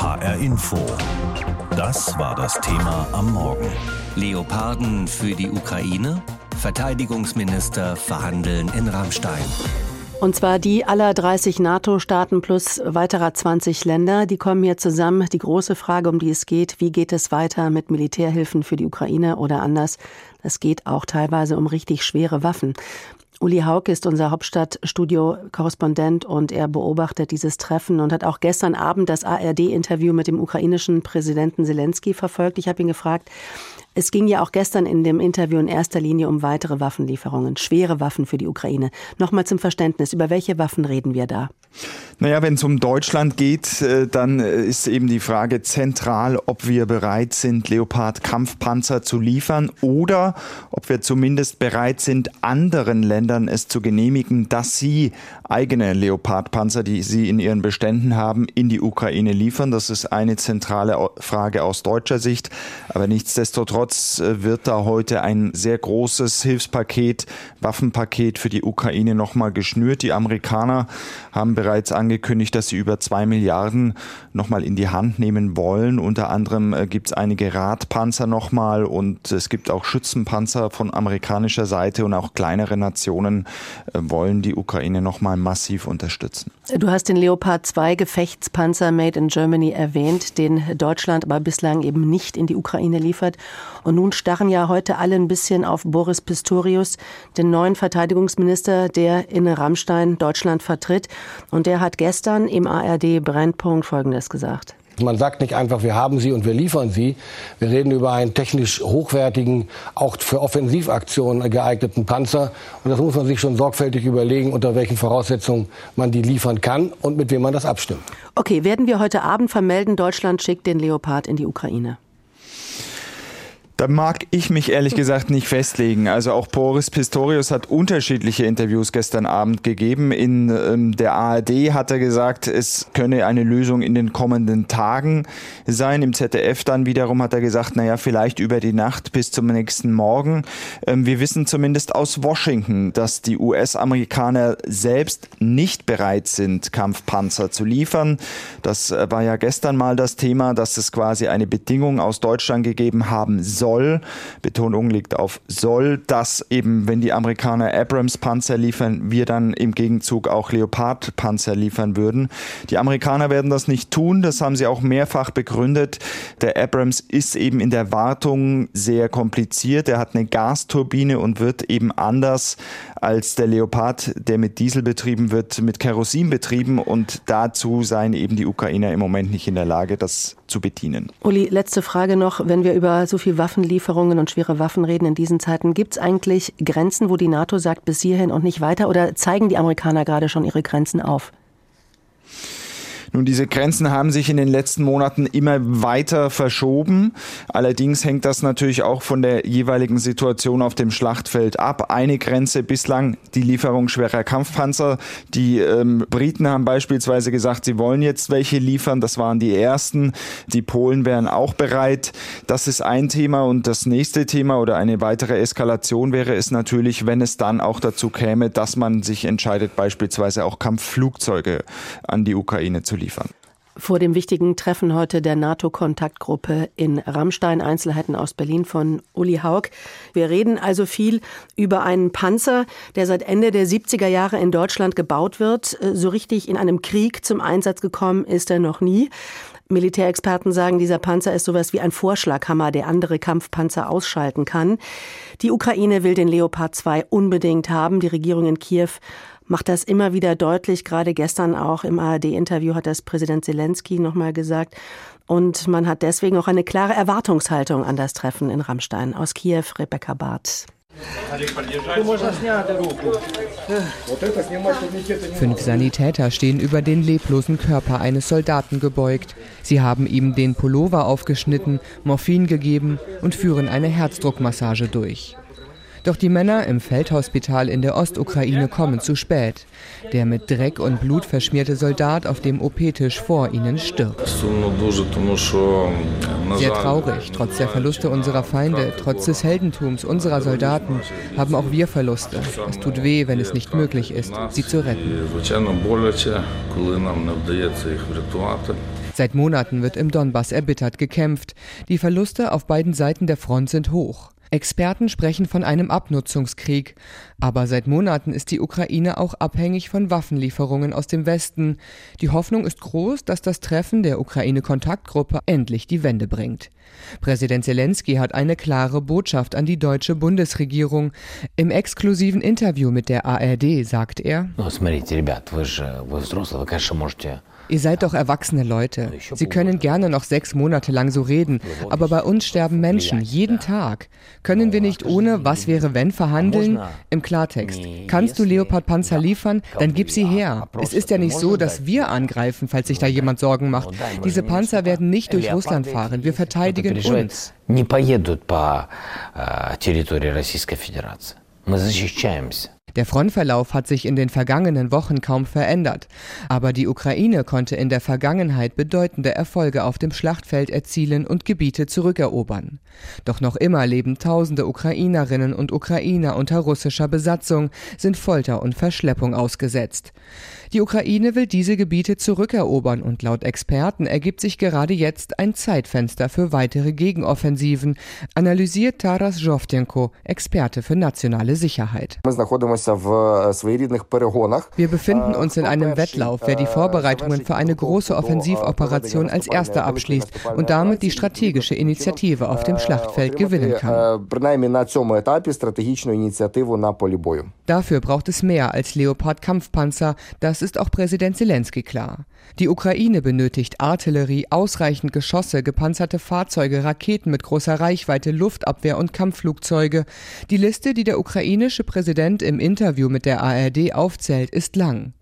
HR Info. Das war das Thema am Morgen. Leoparden für die Ukraine? Verteidigungsminister verhandeln in Rammstein. Und zwar die aller 30 NATO-Staaten plus weiterer 20 Länder, die kommen hier zusammen. Die große Frage, um die es geht, wie geht es weiter mit Militärhilfen für die Ukraine oder anders? Es geht auch teilweise um richtig schwere Waffen. Uli Haug ist unser Hauptstadtstudio-Korrespondent und er beobachtet dieses Treffen und hat auch gestern Abend das ARD-Interview mit dem ukrainischen Präsidenten Zelensky verfolgt. Ich habe ihn gefragt, es ging ja auch gestern in dem Interview in erster Linie um weitere Waffenlieferungen, schwere Waffen für die Ukraine. Nochmal zum Verständnis, über welche Waffen reden wir da? Naja, wenn es um Deutschland geht, äh, dann äh, ist eben die Frage zentral, ob wir bereit sind, Leopard-Kampfpanzer zu liefern oder ob wir zumindest bereit sind, anderen Ländern es zu genehmigen, dass sie eigene Leopard-Panzer, die sie in ihren Beständen haben, in die Ukraine liefern. Das ist eine zentrale Frage aus deutscher Sicht. Aber nichtsdestotrotz äh, wird da heute ein sehr großes Hilfspaket, Waffenpaket für die Ukraine nochmal geschnürt. Die Amerikaner haben bereits angekündigt, dass sie über zwei Milliarden nochmal in die Hand nehmen wollen. Unter anderem äh, gibt es einige Radpanzer nochmal und es gibt auch Schützenpanzer von amerikanischer Seite und auch kleinere Nationen äh, wollen die Ukraine nochmal massiv unterstützen. Du hast den Leopard 2 Gefechtspanzer Made in Germany erwähnt, den Deutschland aber bislang eben nicht in die Ukraine liefert. Und nun starren ja heute alle ein bisschen auf Boris Pistorius, den neuen Verteidigungsminister, der in Rammstein Deutschland vertritt. Und der hat gestern im ARD Brennpunkt Folgendes gesagt. Man sagt nicht einfach, wir haben sie und wir liefern sie. Wir reden über einen technisch hochwertigen, auch für Offensivaktionen geeigneten Panzer. Und das muss man sich schon sorgfältig überlegen, unter welchen Voraussetzungen man die liefern kann und mit wem man das abstimmt. Okay, werden wir heute Abend vermelden, Deutschland schickt den Leopard in die Ukraine? Da mag ich mich ehrlich gesagt nicht festlegen. Also auch Boris Pistorius hat unterschiedliche Interviews gestern Abend gegeben. In ähm, der ARD hat er gesagt, es könne eine Lösung in den kommenden Tagen sein. Im ZDF dann wiederum hat er gesagt, naja, vielleicht über die Nacht bis zum nächsten Morgen. Ähm, wir wissen zumindest aus Washington, dass die US-Amerikaner selbst nicht bereit sind, Kampfpanzer zu liefern. Das äh, war ja gestern mal das Thema, dass es quasi eine Bedingung aus Deutschland gegeben haben soll soll, Betonung liegt auf soll, dass eben, wenn die Amerikaner Abrams-Panzer liefern, wir dann im Gegenzug auch Leopard-Panzer liefern würden. Die Amerikaner werden das nicht tun, das haben sie auch mehrfach begründet. Der Abrams ist eben in der Wartung sehr kompliziert. Er hat eine Gasturbine und wird eben anders als der Leopard, der mit Diesel betrieben wird, mit Kerosin betrieben und dazu seien eben die Ukrainer im Moment nicht in der Lage, das zu bedienen. Uli, letzte Frage noch, wenn wir über so viel Waffen Waffenlieferungen und schwere Waffen reden in diesen Zeiten. Gibt es eigentlich Grenzen, wo die NATO sagt, bis hierhin und nicht weiter? Oder zeigen die Amerikaner gerade schon ihre Grenzen auf? Nun, diese Grenzen haben sich in den letzten Monaten immer weiter verschoben. Allerdings hängt das natürlich auch von der jeweiligen Situation auf dem Schlachtfeld ab. Eine Grenze bislang die Lieferung schwerer Kampfpanzer. Die ähm, Briten haben beispielsweise gesagt, sie wollen jetzt welche liefern. Das waren die ersten. Die Polen wären auch bereit. Das ist ein Thema. Und das nächste Thema oder eine weitere Eskalation wäre es natürlich, wenn es dann auch dazu käme, dass man sich entscheidet, beispielsweise auch Kampfflugzeuge an die Ukraine zu liefern. Vor dem wichtigen Treffen heute der NATO-Kontaktgruppe in Rammstein, Einzelheiten aus Berlin von Uli Haug. Wir reden also viel über einen Panzer, der seit Ende der 70er Jahre in Deutschland gebaut wird. So richtig in einem Krieg zum Einsatz gekommen ist er noch nie. Militärexperten sagen, dieser Panzer ist sowas wie ein Vorschlaghammer, der andere Kampfpanzer ausschalten kann. Die Ukraine will den Leopard 2 unbedingt haben. Die Regierung in Kiew macht das immer wieder deutlich. Gerade gestern auch im ARD-Interview hat das Präsident Zelensky nochmal gesagt. Und man hat deswegen auch eine klare Erwartungshaltung an das Treffen in Rammstein. Aus Kiew, Rebecca Barth. Fünf Sanitäter stehen über den leblosen Körper eines Soldaten gebeugt. Sie haben ihm den Pullover aufgeschnitten, Morphin gegeben und führen eine Herzdruckmassage durch. Doch die Männer im Feldhospital in der Ostukraine kommen zu spät. Der mit Dreck und Blut verschmierte Soldat auf dem OP-Tisch vor ihnen stirbt. Sehr traurig. Trotz der Verluste unserer Feinde, trotz des Heldentums unserer Soldaten, haben auch wir Verluste. Es tut weh, wenn es nicht möglich ist, sie zu retten. Seit Monaten wird im Donbass erbittert gekämpft. Die Verluste auf beiden Seiten der Front sind hoch. Experten sprechen von einem Abnutzungskrieg. Aber seit Monaten ist die Ukraine auch abhängig von Waffenlieferungen aus dem Westen. Die Hoffnung ist groß, dass das Treffen der Ukraine-Kontaktgruppe endlich die Wende bringt. Präsident Zelensky hat eine klare Botschaft an die deutsche Bundesregierung. Im exklusiven Interview mit der ARD sagt er, Ihr seid doch erwachsene Leute. Sie können gerne noch sechs Monate lang so reden, aber bei uns sterben Menschen jeden Tag. Können wir nicht ohne Was wäre wenn verhandeln? Im Klartext. Kannst du Leopard-Panzer liefern? Dann gib sie her. Es ist ja nicht so, dass wir angreifen, falls sich da jemand Sorgen macht. Diese Panzer werden nicht durch Russland fahren. Wir verteidigen uns. Не поедут по территории Российской Федерации. Мы защищаемся. Der Frontverlauf hat sich in den vergangenen Wochen kaum verändert, aber die Ukraine konnte in der Vergangenheit bedeutende Erfolge auf dem Schlachtfeld erzielen und Gebiete zurückerobern. Doch noch immer leben tausende Ukrainerinnen und Ukrainer unter russischer Besatzung, sind Folter und Verschleppung ausgesetzt. Die Ukraine will diese Gebiete zurückerobern und laut Experten ergibt sich gerade jetzt ein Zeitfenster für weitere Gegenoffensiven, analysiert Taras Zhovtenko, Experte für nationale Sicherheit. Wir befinden uns in einem Wettlauf, wer die Vorbereitungen für eine große Offensivoperation als erster abschließt und damit die strategische Initiative auf dem Schlachtfeld gewinnen kann. Dafür braucht es mehr als Leopard-Kampfpanzer, das ist auch Präsident Zelensky klar. Die Ukraine benötigt Artillerie, ausreichend Geschosse, gepanzerte Fahrzeuge, Raketen mit großer Reichweite, Luftabwehr und Kampfflugzeuge. Die Liste, die der ukrainische Präsident im Interview mit der ARD aufzählt, ist lang.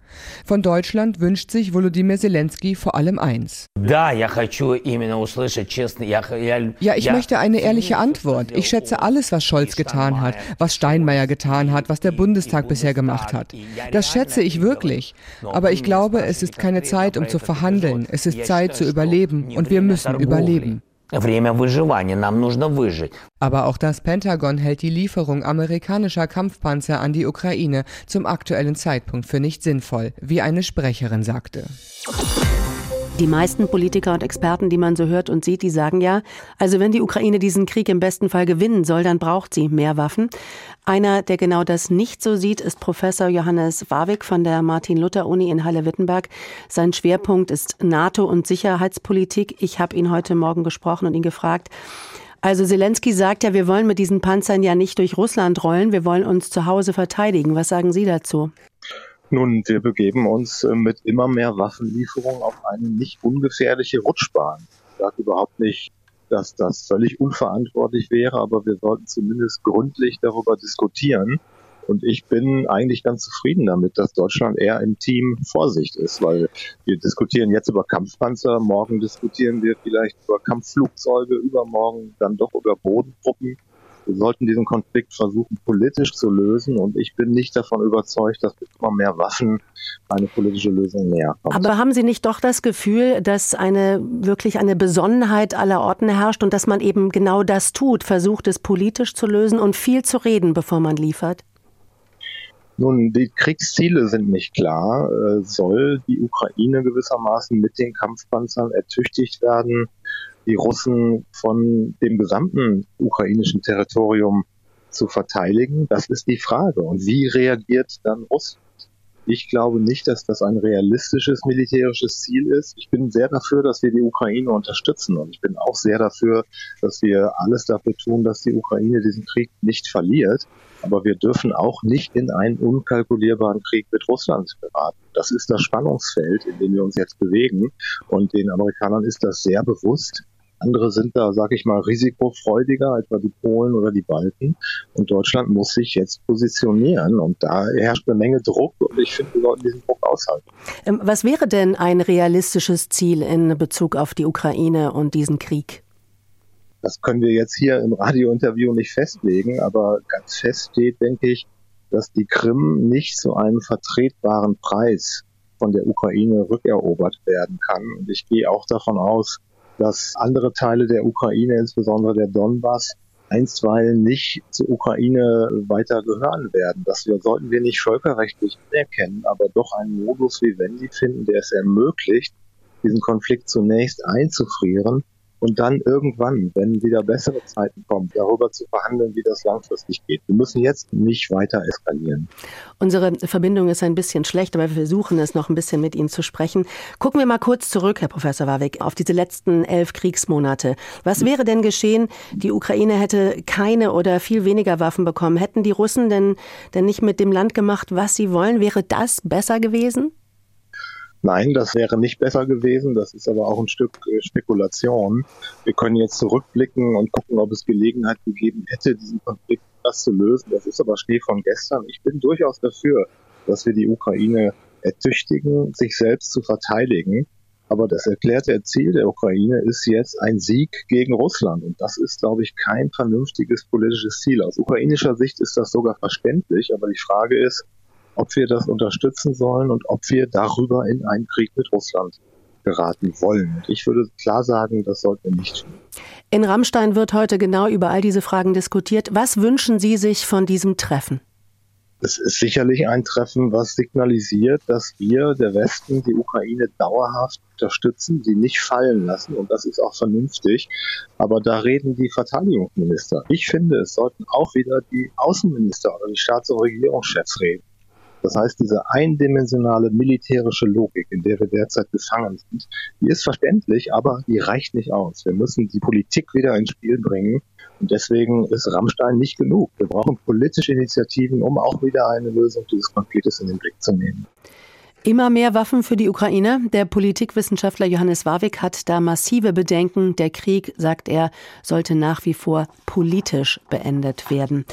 Von Deutschland wünscht sich Volodymyr Zelensky vor allem eins. Ja, ich möchte eine ehrliche Antwort. Ich schätze alles, was Scholz getan hat, was Steinmeier getan hat, was der Bundestag bisher gemacht hat. Das schätze ich wirklich. Aber ich glaube, es ist keine Zeit, um zu verhandeln. Es ist Zeit zu überleben und wir müssen überleben. Aber auch das Pentagon hält die Lieferung amerikanischer Kampfpanzer an die Ukraine zum aktuellen Zeitpunkt für nicht sinnvoll, wie eine Sprecherin sagte. Die meisten Politiker und Experten, die man so hört und sieht, die sagen ja, also wenn die Ukraine diesen Krieg im besten Fall gewinnen soll, dann braucht sie mehr Waffen. Einer, der genau das nicht so sieht, ist Professor Johannes Warwick von der Martin-Luther-Uni in Halle-Wittenberg. Sein Schwerpunkt ist NATO und Sicherheitspolitik. Ich habe ihn heute Morgen gesprochen und ihn gefragt, also Zelensky sagt ja, wir wollen mit diesen Panzern ja nicht durch Russland rollen, wir wollen uns zu Hause verteidigen. Was sagen Sie dazu? Nun, wir begeben uns äh, mit immer mehr Waffenlieferungen auf eine nicht ungefährliche Rutschbahn. Ich sage überhaupt nicht, dass das völlig unverantwortlich wäre, aber wir sollten zumindest gründlich darüber diskutieren. Und ich bin eigentlich ganz zufrieden damit, dass Deutschland eher im Team Vorsicht ist, weil wir diskutieren jetzt über Kampfpanzer, morgen diskutieren wir vielleicht über Kampfflugzeuge, übermorgen dann doch über Bodentruppen. Wir sollten diesen Konflikt versuchen, politisch zu lösen. Und ich bin nicht davon überzeugt, dass mit immer mehr Waffen eine politische Lösung näher kommt. Aber haben Sie nicht doch das Gefühl, dass eine wirklich eine Besonnenheit aller Orten herrscht und dass man eben genau das tut, versucht es politisch zu lösen und viel zu reden, bevor man liefert? Nun, die Kriegsziele sind nicht klar. Äh, soll die Ukraine gewissermaßen mit den Kampfpanzern ertüchtigt werden? Die Russen von dem gesamten ukrainischen Territorium zu verteidigen? Das ist die Frage. Und wie reagiert dann Russland? Ich glaube nicht, dass das ein realistisches militärisches Ziel ist. Ich bin sehr dafür, dass wir die Ukraine unterstützen. Und ich bin auch sehr dafür, dass wir alles dafür tun, dass die Ukraine diesen Krieg nicht verliert. Aber wir dürfen auch nicht in einen unkalkulierbaren Krieg mit Russland geraten. Das ist das Spannungsfeld, in dem wir uns jetzt bewegen. Und den Amerikanern ist das sehr bewusst. Andere sind da, sag ich mal, risikofreudiger, etwa die Polen oder die Balten. Und Deutschland muss sich jetzt positionieren. Und da herrscht eine Menge Druck. Und ich finde, wir sollten diesen Druck aushalten. Ähm, was wäre denn ein realistisches Ziel in Bezug auf die Ukraine und diesen Krieg? Das können wir jetzt hier im Radiointerview nicht festlegen, aber ganz fest steht, denke ich, dass die Krim nicht zu einem vertretbaren Preis von der Ukraine rückerobert werden kann. Und ich gehe auch davon aus, dass andere Teile der Ukraine, insbesondere der Donbass, einstweilen nicht zur Ukraine weiter gehören werden. Das sollten wir nicht völkerrechtlich anerkennen, aber doch einen Modus vivendi finden, der es ermöglicht, diesen Konflikt zunächst einzufrieren und dann irgendwann, wenn wieder bessere Zeiten kommen, darüber zu verhandeln, wie das langfristig geht. Wir müssen jetzt nicht weiter eskalieren. Unsere Verbindung ist ein bisschen schlecht, aber wir versuchen es noch ein bisschen mit Ihnen zu sprechen. Gucken wir mal kurz zurück, Herr Professor Warwick, auf diese letzten elf Kriegsmonate. Was wäre denn geschehen? Die Ukraine hätte keine oder viel weniger Waffen bekommen. Hätten die Russen denn, denn nicht mit dem Land gemacht, was sie wollen? Wäre das besser gewesen? Nein, das wäre nicht besser gewesen. Das ist aber auch ein Stück äh, Spekulation. Wir können jetzt zurückblicken und gucken, ob es Gelegenheit gegeben hätte, diesen Konflikt das zu lösen. Das ist aber Schnee von gestern. Ich bin durchaus dafür, dass wir die Ukraine ertüchtigen, sich selbst zu verteidigen. Aber das erklärte Ziel der Ukraine ist jetzt ein Sieg gegen Russland. Und das ist, glaube ich, kein vernünftiges politisches Ziel. Aus ukrainischer Sicht ist das sogar verständlich. Aber die Frage ist, ob wir das unterstützen sollen und ob wir darüber in einen Krieg mit Russland geraten wollen. Ich würde klar sagen, das sollten wir nicht tun. In Rammstein wird heute genau über all diese Fragen diskutiert. Was wünschen Sie sich von diesem Treffen? Es ist sicherlich ein Treffen, was signalisiert, dass wir, der Westen, die Ukraine dauerhaft unterstützen, sie nicht fallen lassen. Und das ist auch vernünftig. Aber da reden die Verteidigungsminister. Ich finde, es sollten auch wieder die Außenminister oder die Staats- und Regierungschefs reden. Das heißt, diese eindimensionale militärische Logik, in der wir derzeit gefangen sind, die ist verständlich, aber die reicht nicht aus. Wir müssen die Politik wieder ins Spiel bringen. Und deswegen ist Rammstein nicht genug. Wir brauchen politische Initiativen, um auch wieder eine Lösung dieses Konfliktes in den Blick zu nehmen. Immer mehr Waffen für die Ukraine. Der Politikwissenschaftler Johannes Warwick hat da massive Bedenken. Der Krieg, sagt er, sollte nach wie vor politisch beendet werden.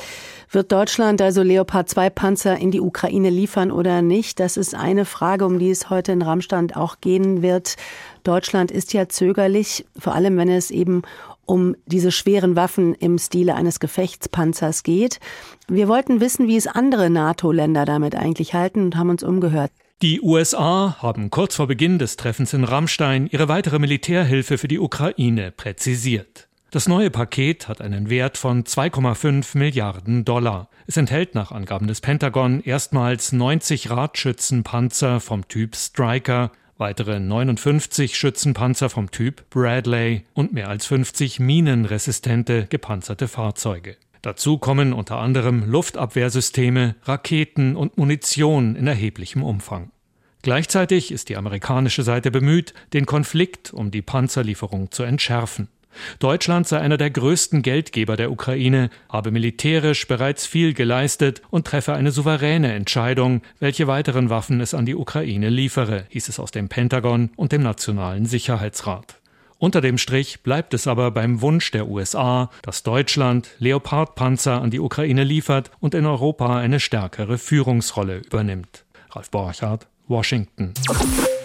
Wird Deutschland also Leopard 2 Panzer in die Ukraine liefern oder nicht? Das ist eine Frage, um die es heute in Rammstand auch gehen wird. Deutschland ist ja zögerlich, vor allem wenn es eben um diese schweren Waffen im Stile eines Gefechtspanzers geht. Wir wollten wissen, wie es andere NATO-Länder damit eigentlich halten und haben uns umgehört. Die USA haben kurz vor Beginn des Treffens in Rammstein ihre weitere Militärhilfe für die Ukraine präzisiert. Das neue Paket hat einen Wert von 2,5 Milliarden Dollar. Es enthält nach Angaben des Pentagon erstmals 90 Radschützenpanzer vom Typ Striker, weitere 59 Schützenpanzer vom Typ Bradley und mehr als 50 minenresistente gepanzerte Fahrzeuge. Dazu kommen unter anderem Luftabwehrsysteme, Raketen und Munition in erheblichem Umfang. Gleichzeitig ist die amerikanische Seite bemüht, den Konflikt um die Panzerlieferung zu entschärfen. Deutschland sei einer der größten Geldgeber der Ukraine, habe militärisch bereits viel geleistet und treffe eine souveräne Entscheidung, welche weiteren Waffen es an die Ukraine liefere, hieß es aus dem Pentagon und dem Nationalen Sicherheitsrat. Unter dem Strich bleibt es aber beim Wunsch der USA, dass Deutschland Leopardpanzer an die Ukraine liefert und in Europa eine stärkere Führungsrolle übernimmt. Ralf Borchardt, Washington.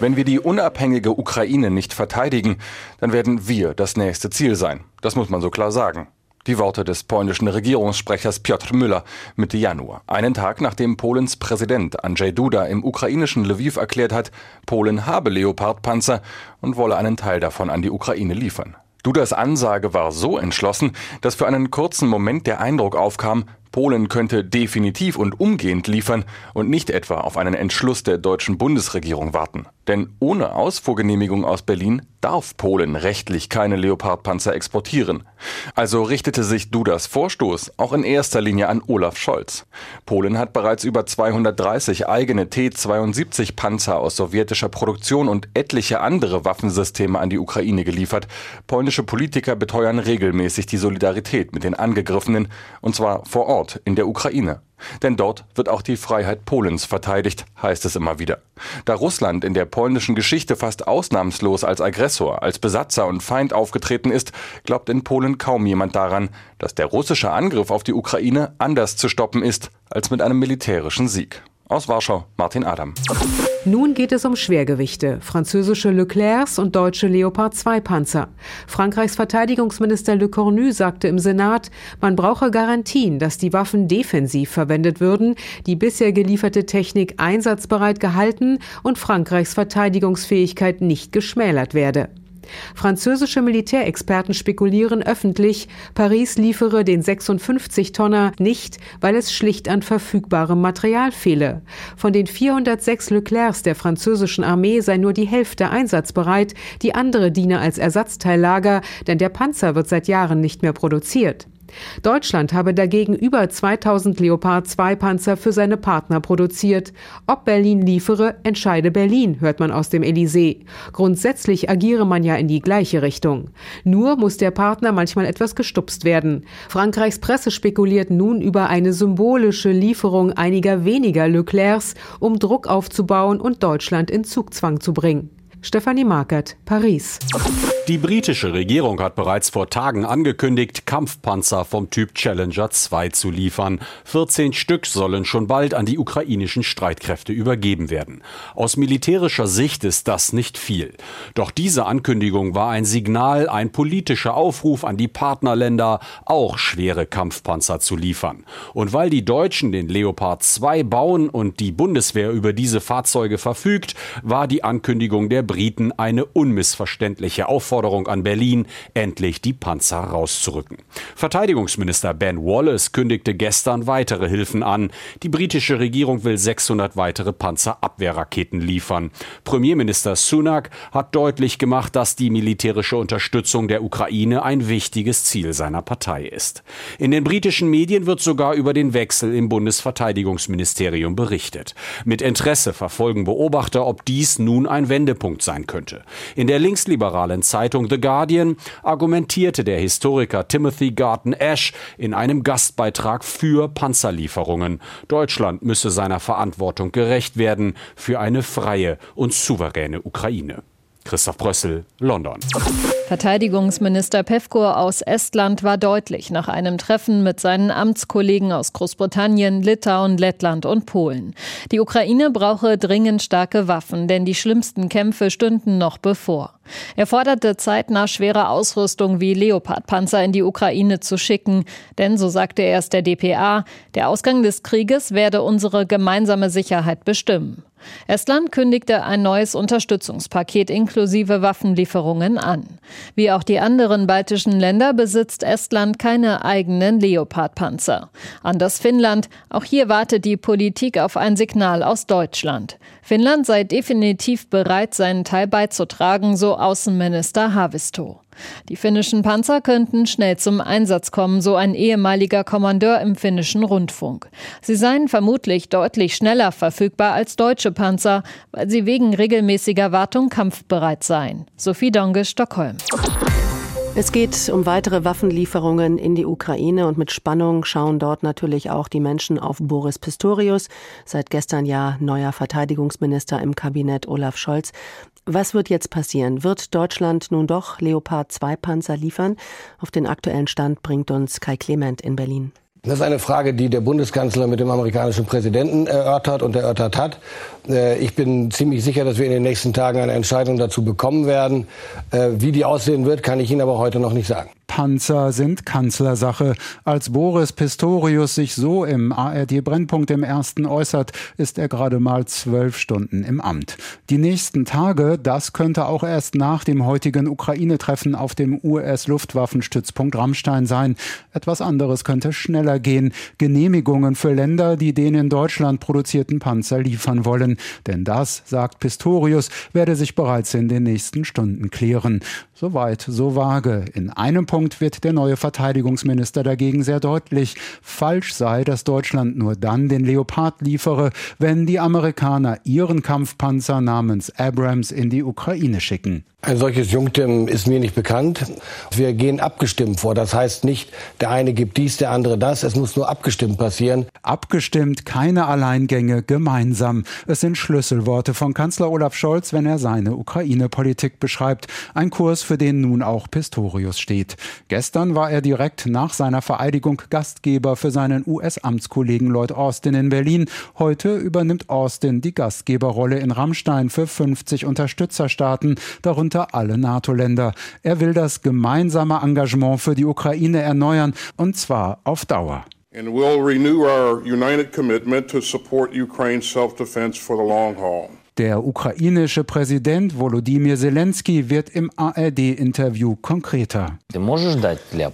Wenn wir die unabhängige Ukraine nicht verteidigen, dann werden wir das nächste Ziel sein. Das muss man so klar sagen. Die Worte des polnischen Regierungssprechers Piotr Müller Mitte Januar. Einen Tag nachdem Polens Präsident Andrzej Duda im ukrainischen Lviv erklärt hat, Polen habe Leopardpanzer und wolle einen Teil davon an die Ukraine liefern. Dudas Ansage war so entschlossen, dass für einen kurzen Moment der Eindruck aufkam, Polen könnte definitiv und umgehend liefern und nicht etwa auf einen Entschluss der deutschen Bundesregierung warten. Denn ohne Ausfuhrgenehmigung aus Berlin darf Polen rechtlich keine Leopardpanzer exportieren. Also richtete sich Dudas Vorstoß auch in erster Linie an Olaf Scholz. Polen hat bereits über 230 eigene T-72 Panzer aus sowjetischer Produktion und etliche andere Waffensysteme an die Ukraine geliefert. Polnische Politiker beteuern regelmäßig die Solidarität mit den Angegriffenen, und zwar vor Ort in der Ukraine. Denn dort wird auch die Freiheit Polens verteidigt, heißt es immer wieder. Da Russland in der polnischen Geschichte fast ausnahmslos als Aggressor, als Besatzer und Feind aufgetreten ist, glaubt in Polen kaum jemand daran, dass der russische Angriff auf die Ukraine anders zu stoppen ist als mit einem militärischen Sieg. Aus Warschau, Martin Adam. Nun geht es um Schwergewichte, französische Leclercs und deutsche Leopard 2 Panzer. Frankreichs Verteidigungsminister Le Cornu sagte im Senat, man brauche Garantien, dass die Waffen defensiv verwendet würden, die bisher gelieferte Technik einsatzbereit gehalten und Frankreichs Verteidigungsfähigkeit nicht geschmälert werde. Französische Militärexperten spekulieren öffentlich, Paris liefere den 56-Tonner nicht, weil es schlicht an verfügbarem Material fehle. Von den 406 Leclercs der französischen Armee sei nur die Hälfte einsatzbereit, die andere diene als Ersatzteillager, denn der Panzer wird seit Jahren nicht mehr produziert. Deutschland habe dagegen über 2000 Leopard 2 Panzer für seine Partner produziert. Ob Berlin liefere, entscheide Berlin, hört man aus dem Elysée. Grundsätzlich agiere man ja in die gleiche Richtung. Nur muss der Partner manchmal etwas gestupst werden. Frankreichs Presse spekuliert nun über eine symbolische Lieferung einiger weniger Leclercs, um Druck aufzubauen und Deutschland in Zugzwang zu bringen. Stefanie Markert, Paris. Die britische Regierung hat bereits vor Tagen angekündigt, Kampfpanzer vom Typ Challenger 2 zu liefern. 14 Stück sollen schon bald an die ukrainischen Streitkräfte übergeben werden. Aus militärischer Sicht ist das nicht viel. Doch diese Ankündigung war ein Signal, ein politischer Aufruf an die Partnerländer, auch schwere Kampfpanzer zu liefern. Und weil die Deutschen den Leopard 2 bauen und die Bundeswehr über diese Fahrzeuge verfügt, war die Ankündigung der Briten eine unmissverständliche Aufforderung an Berlin, endlich die Panzer rauszurücken. Verteidigungsminister Ben Wallace kündigte gestern weitere Hilfen an. Die britische Regierung will 600 weitere Panzerabwehrraketen liefern. Premierminister Sunak hat deutlich gemacht, dass die militärische Unterstützung der Ukraine ein wichtiges Ziel seiner Partei ist. In den britischen Medien wird sogar über den Wechsel im Bundesverteidigungsministerium berichtet. Mit Interesse verfolgen Beobachter, ob dies nun ein Wendepunkt sein könnte. In der linksliberalen Zeitung The Guardian argumentierte der Historiker Timothy Garton Ash in einem Gastbeitrag für Panzerlieferungen. Deutschland müsse seiner Verantwortung gerecht werden für eine freie und souveräne Ukraine. Christoph Brössel, London. Verteidigungsminister Pevkur aus Estland war deutlich nach einem Treffen mit seinen Amtskollegen aus Großbritannien, Litauen, Lettland und Polen. Die Ukraine brauche dringend starke Waffen, denn die schlimmsten Kämpfe stünden noch bevor. Er forderte zeitnah schwere Ausrüstung wie Leopardpanzer in die Ukraine zu schicken, denn so sagte erst der DPA, der Ausgang des Krieges werde unsere gemeinsame Sicherheit bestimmen. Estland kündigte ein neues Unterstützungspaket inklusive Waffenlieferungen an. Wie auch die anderen baltischen Länder besitzt Estland keine eigenen Leopardpanzer. Anders Finnland, auch hier wartet die Politik auf ein Signal aus Deutschland. Finnland sei definitiv bereit, seinen Teil beizutragen, so Außenminister Haavisto. Die finnischen Panzer könnten schnell zum Einsatz kommen, so ein ehemaliger Kommandeur im finnischen Rundfunk. Sie seien vermutlich deutlich schneller verfügbar als deutsche Panzer, weil sie wegen regelmäßiger Wartung kampfbereit seien. Sophie Donge, Stockholm. Es geht um weitere Waffenlieferungen in die Ukraine und mit Spannung schauen dort natürlich auch die Menschen auf Boris Pistorius, seit gestern ja neuer Verteidigungsminister im Kabinett Olaf Scholz. Was wird jetzt passieren? Wird Deutschland nun doch Leopard 2 Panzer liefern? Auf den aktuellen Stand bringt uns Kai Clement in Berlin. Das ist eine Frage, die der Bundeskanzler mit dem amerikanischen Präsidenten erörtert und erörtert hat. Äh, ich bin ziemlich sicher, dass wir in den nächsten Tagen eine Entscheidung dazu bekommen werden. Äh, wie die aussehen wird, kann ich Ihnen aber heute noch nicht sagen. Panzer sind Kanzlersache. Als Boris Pistorius sich so im ARD Brennpunkt im ersten äußert, ist er gerade mal zwölf Stunden im Amt. Die nächsten Tage, das könnte auch erst nach dem heutigen Ukraine-Treffen auf dem US-Luftwaffenstützpunkt Rammstein sein. Etwas anderes könnte schneller gehen. Genehmigungen für Länder, die den in Deutschland produzierten Panzer liefern wollen. Denn das, sagt Pistorius, werde sich bereits in den nächsten Stunden klären. Soweit, so vage. In einem Punkt wird der neue Verteidigungsminister dagegen sehr deutlich. Falsch sei, dass Deutschland nur dann den Leopard liefere, wenn die Amerikaner ihren Kampfpanzer namens Abrams in die Ukraine schicken. Ein solches Jungtim ist mir nicht bekannt. Wir gehen abgestimmt vor. Das heißt nicht, der eine gibt dies, der andere das. Es muss nur abgestimmt passieren. Abgestimmt, keine Alleingänge, gemeinsam. Es sind Schlüsselworte von Kanzler Olaf Scholz, wenn er seine Ukraine-Politik beschreibt. Ein Kurs, für den nun auch Pistorius steht. Gestern war er direkt nach seiner Vereidigung Gastgeber für seinen US-Amtskollegen Lloyd Austin in Berlin. Heute übernimmt Austin die Gastgeberrolle in Rammstein für 50 Unterstützerstaaten, darunter darunter alle NATO-Länder. Er will das gemeinsame Engagement für die Ukraine erneuern, und zwar auf Dauer. And we'll renew our united commitment to support Ukraine's self-defense for the long haul. Der ukrainische Präsident Volodymyr Zelensky wird im ARD-Interview konkreter.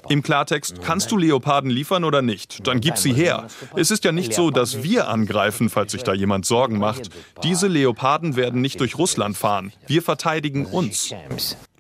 Im Klartext, kannst du Leoparden liefern oder nicht? Dann gib sie her. Es ist ja nicht so, dass wir angreifen, falls sich da jemand Sorgen macht. Diese Leoparden werden nicht durch Russland fahren. Wir verteidigen uns.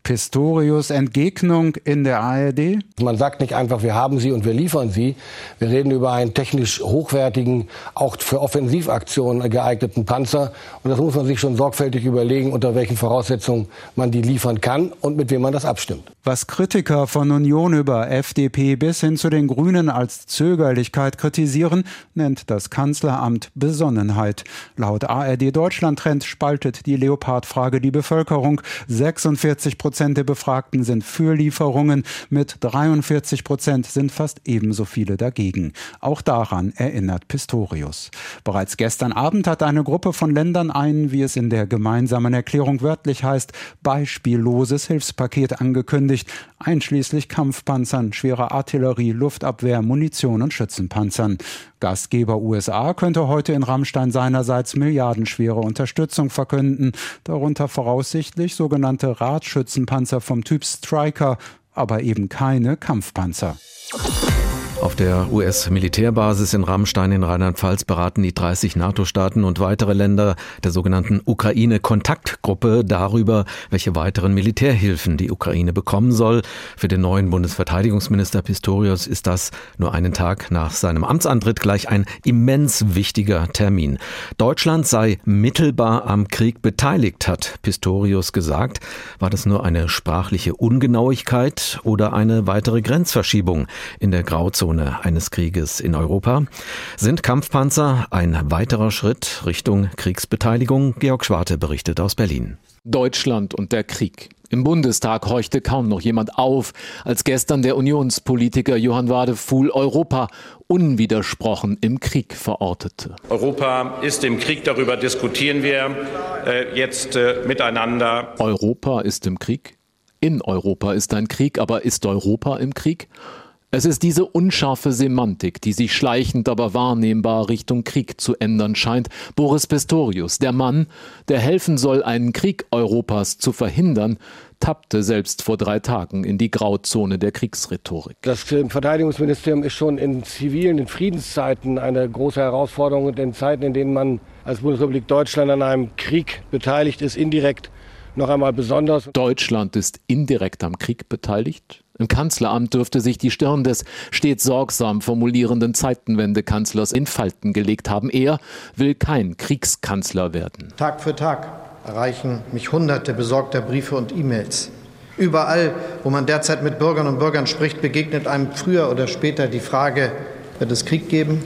Pistorius Entgegnung in der ARD? Man sagt nicht einfach, wir haben sie und wir liefern sie. Wir reden über einen technisch hochwertigen, auch für Offensivaktionen geeigneten Panzer. Und das muss man sich schon sorgfältig überlegen, unter welchen Voraussetzungen man die liefern kann und mit wem man das abstimmt. Was Kritiker von Union über FDP bis hin zu den Grünen als Zögerlichkeit kritisieren, nennt das Kanzleramt Besonnenheit. Laut ARD Deutschland Trend spaltet die Leopardfrage die Bevölkerung. 46 Prozent Prozent der Befragten sind für Lieferungen, mit 43 Prozent sind fast ebenso viele dagegen. Auch daran erinnert Pistorius. Bereits gestern Abend hat eine Gruppe von Ländern ein, wie es in der gemeinsamen Erklärung wörtlich heißt, beispielloses Hilfspaket angekündigt, einschließlich Kampfpanzern, schwerer Artillerie, Luftabwehr, Munition und Schützenpanzern. Gastgeber USA könnte heute in Rammstein seinerseits milliardenschwere Unterstützung verkünden, darunter voraussichtlich sogenannte Radschützenpanzer vom Typ Striker, aber eben keine Kampfpanzer. Auf der US-Militärbasis in Rammstein in Rheinland-Pfalz beraten die 30 NATO-Staaten und weitere Länder der sogenannten Ukraine-Kontaktgruppe darüber, welche weiteren Militärhilfen die Ukraine bekommen soll. Für den neuen Bundesverteidigungsminister Pistorius ist das nur einen Tag nach seinem Amtsantritt gleich ein immens wichtiger Termin. Deutschland sei mittelbar am Krieg beteiligt, hat Pistorius gesagt. War das nur eine sprachliche Ungenauigkeit oder eine weitere Grenzverschiebung in der Grauzone? Grauzone eines Krieges in Europa. Sind Kampfpanzer ein weiterer Schritt Richtung Kriegsbeteiligung? Georg Schwarte berichtet aus Berlin. Deutschland und der Krieg. Im Bundestag horchte kaum noch jemand auf, als gestern der Unionspolitiker Johann Wadefuhl Europa unwidersprochen im Krieg verortete. Europa ist im Krieg, darüber diskutieren wir äh, jetzt äh, miteinander. Europa ist im Krieg? In Europa ist ein Krieg, aber ist Europa im Krieg? Es ist diese unscharfe Semantik, die sich schleichend aber wahrnehmbar Richtung Krieg zu ändern scheint. Boris Pistorius, der Mann, der helfen soll, einen Krieg Europas zu verhindern, tappte selbst vor drei Tagen in die Grauzone der Kriegsrhetorik. Das Verteidigungsministerium ist schon in zivilen, in Friedenszeiten eine große Herausforderung und in Zeiten, in denen man als Bundesrepublik Deutschland an einem Krieg beteiligt ist, indirekt noch einmal besonders. Deutschland ist indirekt am Krieg beteiligt? Im Kanzleramt dürfte sich die Stirn des stets sorgsam formulierenden Zeitenwende-Kanzlers in Falten gelegt haben. Er will kein Kriegskanzler werden. Tag für Tag erreichen mich hunderte besorgter Briefe und E-Mails. Überall, wo man derzeit mit Bürgern und Bürgern spricht, begegnet einem früher oder später die Frage, wird es Krieg geben?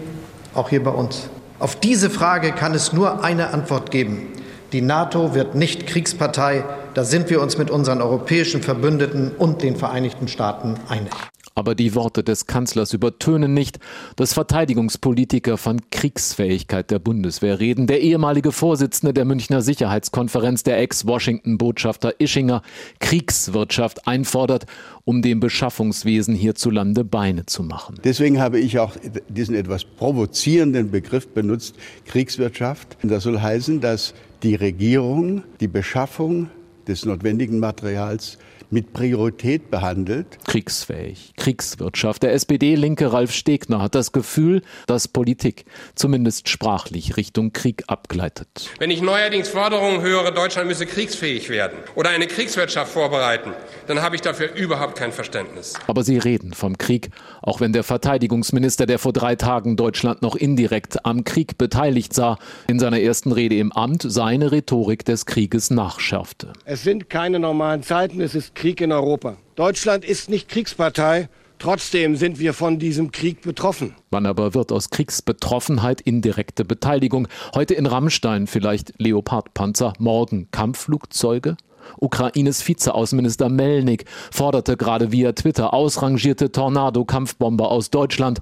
Auch hier bei uns. Auf diese Frage kann es nur eine Antwort geben. Die NATO wird nicht Kriegspartei. Da sind wir uns mit unseren europäischen Verbündeten und den Vereinigten Staaten einig. Aber die Worte des Kanzlers übertönen nicht, dass Verteidigungspolitiker von Kriegsfähigkeit der Bundeswehr reden. Der ehemalige Vorsitzende der Münchner Sicherheitskonferenz, der Ex-Washington-Botschafter Ischinger, Kriegswirtschaft einfordert, um dem Beschaffungswesen hierzulande Beine zu machen. Deswegen habe ich auch diesen etwas provozierenden Begriff benutzt, Kriegswirtschaft. Das soll heißen, dass die Regierung die Beschaffung des notwendigen Materials mit Priorität behandelt. Kriegsfähig, Kriegswirtschaft. Der SPD-Linke Ralf Stegner hat das Gefühl, dass Politik zumindest sprachlich Richtung Krieg abgleitet. Wenn ich neuerdings Forderungen höre, Deutschland müsse kriegsfähig werden oder eine Kriegswirtschaft vorbereiten, dann habe ich dafür überhaupt kein Verständnis. Aber Sie reden vom Krieg, auch wenn der Verteidigungsminister, der vor drei Tagen Deutschland noch indirekt am Krieg beteiligt sah, in seiner ersten Rede im Amt seine Rhetorik des Krieges nachschärfte. Es sind keine normalen Zeiten, es ist Krieg in Europa. Deutschland ist nicht Kriegspartei, Trotzdem sind wir von diesem Krieg betroffen. Wann aber wird aus Kriegsbetroffenheit indirekte Beteiligung? Heute in Rammstein vielleicht Leopardpanzer, morgen Kampfflugzeuge? Ukraines Vizeaußenminister Melnik forderte gerade via Twitter ausrangierte Tornado-Kampfbomber aus Deutschland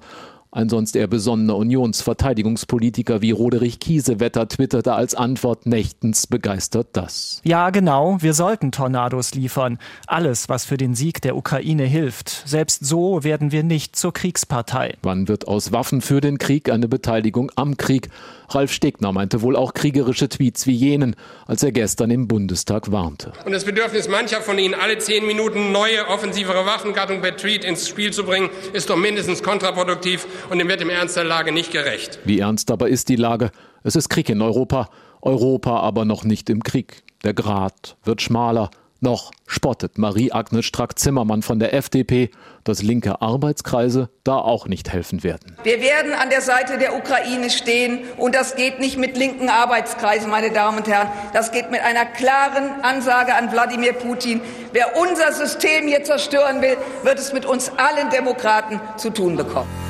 ein sonst eher besonnener Unionsverteidigungspolitiker wie Roderich Kiesewetter twitterte als Antwort nächtens begeistert das. Ja, genau, wir sollten Tornados liefern. Alles, was für den Sieg der Ukraine hilft. Selbst so werden wir nicht zur Kriegspartei. Wann wird aus Waffen für den Krieg eine Beteiligung am Krieg? Ralf Stegner meinte wohl auch kriegerische Tweets wie jenen, als er gestern im Bundestag warnte. Und das Bedürfnis mancher von Ihnen, alle zehn Minuten neue, offensivere Waffengattung per Tweet ins Spiel zu bringen, ist doch mindestens kontraproduktiv und dem wird im Ernst der Lage nicht gerecht. Wie ernst aber ist die Lage? Es ist Krieg in Europa, Europa aber noch nicht im Krieg. Der Grat wird schmaler. Noch spottet Marie-Agnes Strack-Zimmermann von der FDP, dass linke Arbeitskreise da auch nicht helfen werden. Wir werden an der Seite der Ukraine stehen und das geht nicht mit linken Arbeitskreisen, meine Damen und Herren. Das geht mit einer klaren Ansage an Wladimir Putin. Wer unser System hier zerstören will, wird es mit uns allen Demokraten zu tun bekommen.